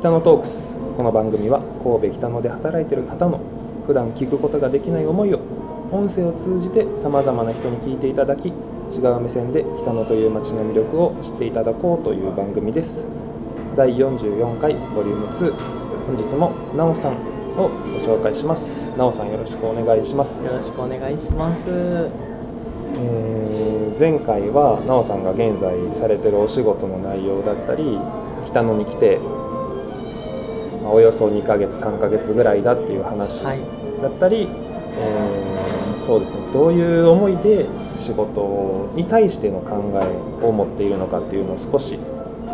北野トークス。この番組は神戸北野で働いている方の普段聞くことができない思いを音声を通じてさまざまな人に聞いていただき違う目線で北野という街の魅力を知っていただこうという番組です。第44回ボリューム2本日もなおさんをご紹介します。なおさんよろしくお願いします。よろしくお願いします。えー前回はなおさんが現在されてるお仕事の内容だったり北野に来て、まあおよそ2ヶ月3ヶ月ぐらいだっていう話はい。だったり、えーそうですねどういう思いで仕事に対しての考えを持っているのかっていうのを少し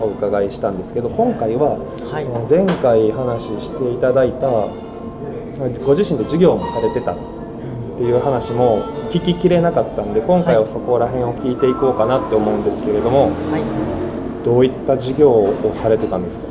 お伺いしたんですけど今回ははい。前回話していただいたご自身で授業もされてたっていう話も聞ききれなかったんで今回はそこら辺を聞いていこうかなって思うんですけれどもはい。どういった授業をされてたんですか？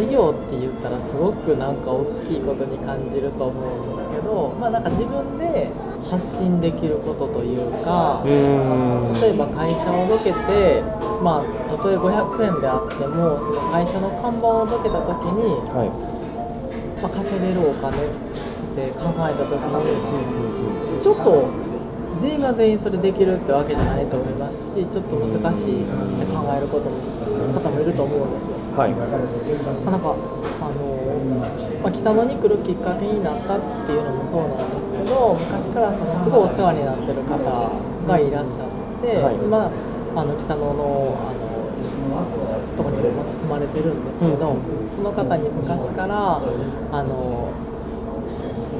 事業って言ったらすごくなんか大きいことに感じると思うんですけど、まあなんか自分で発信できることというか例えば会社をどけて、まあたとえ500円であってもその会社の看板をどけた時に、はい。まあ、稼げるお金って考えた時にちょっと全員が全員それできるってわけじゃないと思いますしちょっと難しいって考えることも方もいると思うんですよ。はい。まあなんかあのまあ、北野に来るきっかけになったっていうのもそうなんですけど昔からそのすごいお世話になってる方がいらっしゃって、はい。まあ、あの北野のあのとこにもまた住まれてるんですけど、うん。その方に昔からあの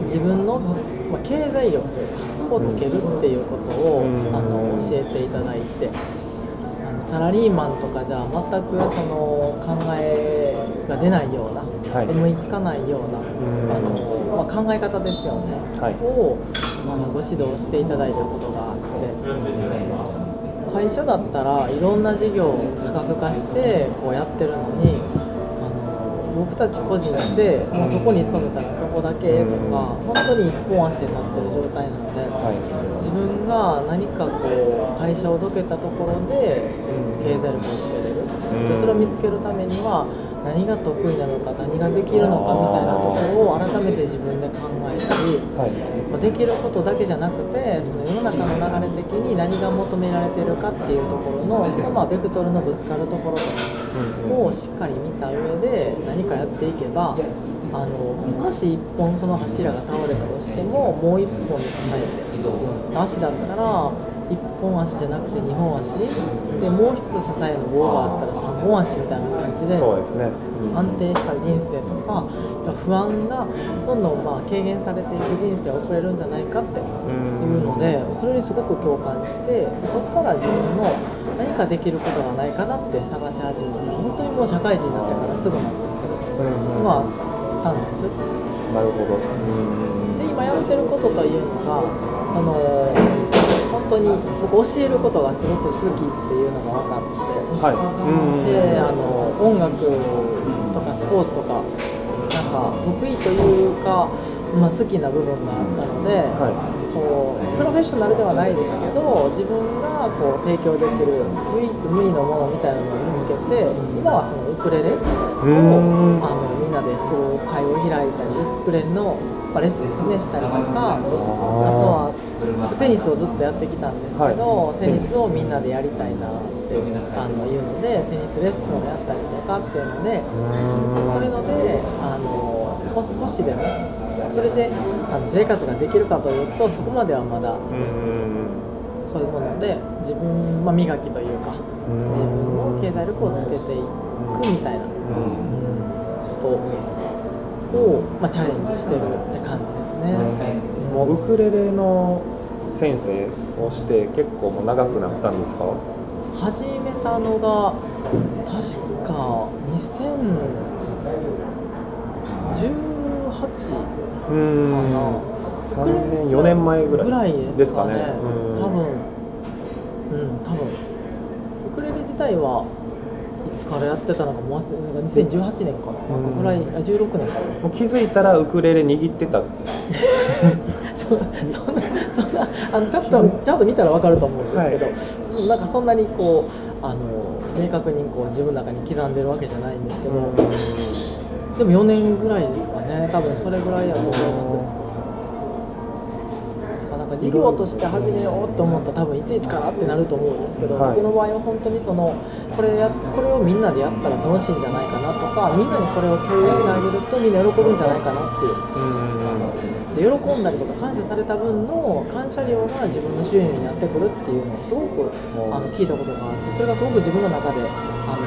自分の、まあ、経済力というかをつけるっていうことを、うん。あの教えていただいて。あのサラリーマンとかじゃ全くその考えが出ないような、はい。思いつかないような、うん。あのまあ、考え方ですよね、はい。をあのご指導していただいたことがあって会社だったらいろんな事業を多角化してこうやってるのにあの僕たち個人でもうそこに勤めたらそこだけとか、本当に一本足で立ってる状態なので。はい。自分が何かこう会社をどけたところで経済力をつけれる、うん。でそれを見つけるためには何が得意なのか何ができるのかみたいなところを改めて自分で考えたりはい。まあできることだけじゃなくてその世の中の流れ的に何が求められてるかっていうところのそのまあベクトルのぶつかるところとかをしっかり見た上で何かやっていけばあのもし1本その柱が倒れたとしてももう1本で支えて足だったら1本足じゃなくて2本足。でもう1つ支えの棒があったら3本足みたいな感じで安定した人生とか不安がどんどんまあ軽減されていく人生を送れるんじゃないかっていうのでそれにすごく共感してそこから自分の何かできることがないかなって探し始めた本当にもう社会人になってからすぐなんですけどまああったんです。なるほど。うんで今やってることというのがその本当に僕教えることがすごく好きっていうのが分かって。はい。うんであの音楽とかスポーツとかなんか得意というか、まあ、好きな部分があったので、はこうプロフェッショナルではないですけど自分がこう提供できる唯一無二のものみたいなのを見つけて今はそのウクレレをん。あのみんなでする会を開いたりウクレレの、まあ、レッスンですねしたりとかあとはテニスをずっとやってきたんですけど、はい。テニスをみんなでやりたいなってあのいうのでテニスレッスンをやったりとかっていうのでそれのであのもう少しでもそれであの生活ができるかというとそこまではまだですけどそういうもので自分、まあ、磨きというか自分の経済力をつけていくみたいなことを、まあ、チャレンジしてるって感じですね。もうウクレレの先生をして結構もう長くなったんですか？始めたのが確か2018うんかな。3年4年前ぐらいぐらいですかね。ですかねうん。多分。うん。多分。ウクレレ自体はいつからやってたのかもう忘れなんか2018年かな、なんかぐらいあ16年かなもう気づいたらウクレレ握ってた そそんなそんなあのちょっとちゃんと見たら分かると思うんですけど、そなんかそんなにこうあの明確にこう自分の中に刻んでるわけじゃないんですけど、でも4年ぐらいですかね。多分それぐらいやと思います。なんか事業として始めようと思ったら多分いついつからってなると思うんですけど、はい。僕の場合は本当にそのこれやこれをみんなでやったら楽しいんじゃないかなとかみんなにこれを共有してあげるとみんな喜ぶんじゃないかなっていう。で喜んだりとか感謝された分の感謝量が自分の収入になってくるっていうのをすごくあの聞いたことがあってそれがすごく自分の中であの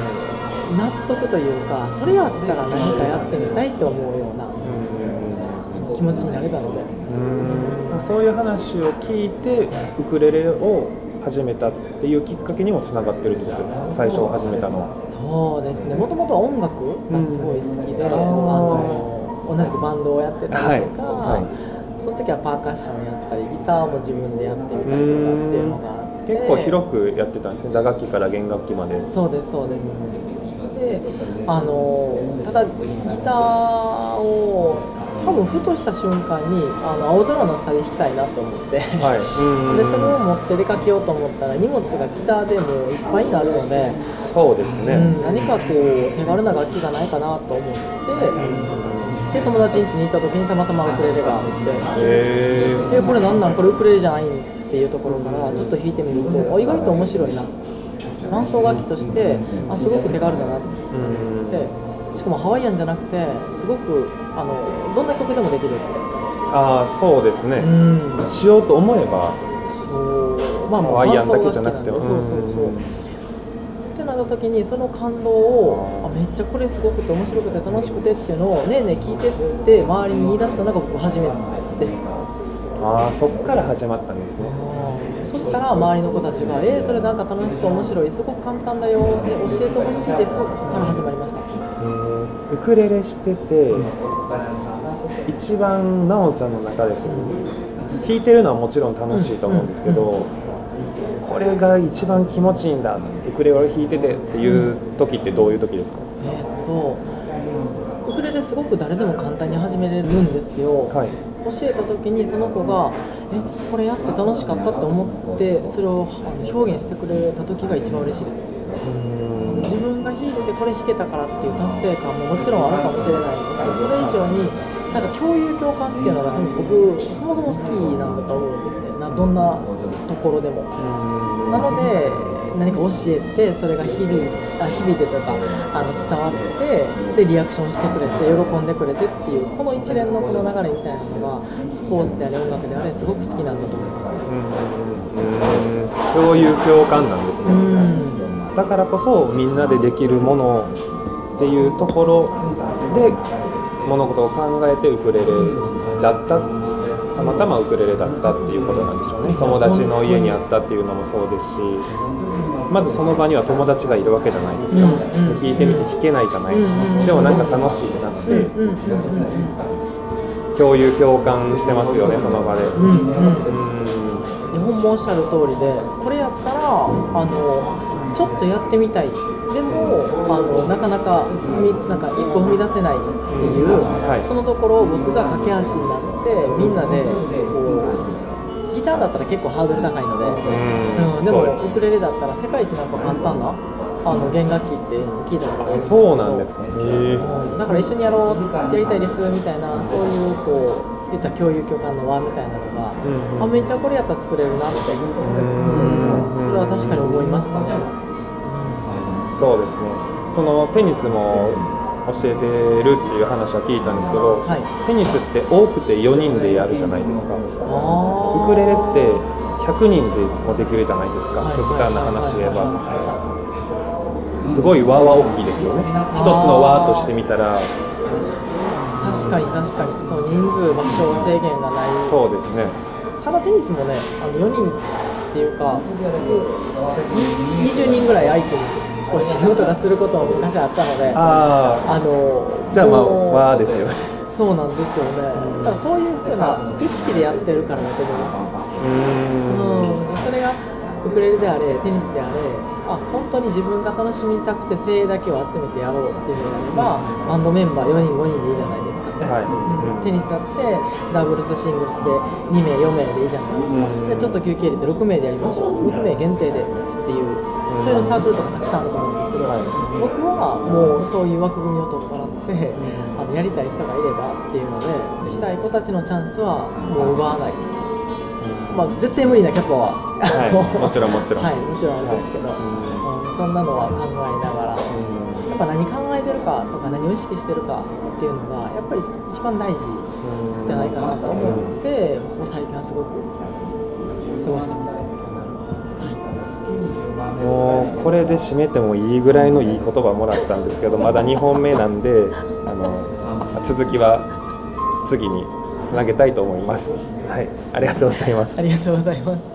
納得というかそれやったら何かやってみたいって思うような気持ちになれたので。うん。そういう話を聞いてウクレレを始めたっていうきっかけにもつながってるってことですか？最初始めたの。はそうですね。もともとは音楽がすごい好きで、うんあの同じくバンドをやってたりとか、はい。はい。その時はパーカッションやったりギターも自分でやってみたりとかっていうのが結構広くやってたんですね。打楽器から弦楽器まで。そうですそうですであのただギターを多分ふとした瞬間にあの青空の下で弾きたいなと思って、はい。う んでそれを持って出かけようと思ったら荷物がギターでもういっぱいになるので、そうですね、うん、何かこう手軽な楽器がないかなと思って、で友達ん家に行った時にたまたまウクレレがあって。へでこれなんなん？これウクレレじゃないっていうところからちょっと弾いてみるとあ意外と面白いな伴奏楽器としてあすごく手軽だなってしかもハワイアンじゃなくてすごくあのどんな曲でもできるって。ああそうですね、うん。しようと思えばそう。まあまあハワイアンだけじゃなくて伴奏楽器なんでそうそうそう。ってなった時にその感動をあめっちゃこれすごくて面白くて楽しくてっていうのをねえねえ聞いてって周りに言い出したのが僕初めてですああそっから始まったんですね。そしたら周りの子たちが「えー、それなんか楽しそう面白いすごく簡単だよ」で教えてほしいですから始まりました。ウクレレしてて一番ナオンさんの中で弾いてるのはもちろん楽しいと思うんですけどこれが一番気持ちいいんだウクレレを弾いててっていう時ってどういう時ですか？えーっとウクレレすごく誰でも簡単に始めれるんですよ、はい教えた時にその子が「えこれやって楽しかった」って思ってそれを表現してくれた時が一番嬉しいです。自分が弾いててこれ弾けたからっていう達成感ももちろんあるかもしれないんですけどそれ以上になんか共有共感っていうのが多分僕そもそも好きなんだと思うんですね。などんなところでも。なので何か教えてそれが響いあ響いてとかあの伝わってでリアクションしてくれて喜んでくれてっていうこの一連のこの流れみたいなのがスポーツであれ音楽であれすごく好きなんだと思います。うん共有共感なんですね。うん。だからこそみんなでできるものっていうところで物事を考えてウクレレだったたまたまウクレレだったっていうことなんでしょうね。友達の家にあったっていうのもそうですし。まずその場には友達がいるわけじゃないですか、弾いてみて弾けないじゃないですか、でもなんか楽しいってなって、うんうんうん共有共感してますよねその場で。日本もおっしゃる通りでこれやったらあのちょっとやってみたい。でもあのなかなか踏みなんか一歩踏み出せないっていう、はい。そのところを僕が架け橋になってみんなでこうギターだったら結構ハードル高いので、うん。うん、でもウクレレだったら世界一なんか簡単なあの弦楽器っていうのを聞いたことがあるんですけどそうなんですか。へえうん。だから一緒にやろうやりたいですみたいなそういうこう言った共有共感の輪みたいなのが、うんあめっちゃこれやったら作れるなって、うん。それは確かに思いましたね、そうですね。そのテニスも教えてるっていう話は聞いたんですけど、はい。テニスって多くて4人でやるじゃないですか。ウクレレって100人でもできるじゃないですか。はい。極端な話言えば。はすごい輪は大きいですよね。一つの輪として見たら。確かに確かに。そう人数場所制限がない。そうですね。ただテニスもねあの4人っていうか20人ぐらい相手にこう仕事がすることも昔あったのでああのあじゃあまあもう輪ですよ。ねそうなんですよね。だからそういうふうな意識でやってるからだと思います。うーんウクレレであれテニスであれあ本当に自分が楽しみたくて精鋭だけを集めてやろうっていうのであればバンドメンバー4人5人でいいじゃないですか、はい。うん。テニスだってダブルスシングルスで2名4名でいいじゃないですか、うん。でちょっと休憩入れて6名でやりましょう。6名限定でっていうそういうのサークルとかたくさんあると思うんですけど、はい。僕はもうそういう枠組みを取っ払って、あのやりたい人がいればっていうのでしたい子たちのチャンスはもう奪わない、まあ、絶対無理なキャパは、はいもちろんもちろん。はい、もちろんあるんですけど、うん。うんそんなのは考えながら。うん。やっぱ何考えてるかとか何を意識してるかっていうのがやっぱり一番大事じゃないかなと思ってここ最近はすごく過ごしてます。もうこれで締めてもいいぐらいのいい言葉もらったんですけど まだ2本目なんであの続きは次につなげたいと思います。はい、ありがとうございますあ。りがとうございます。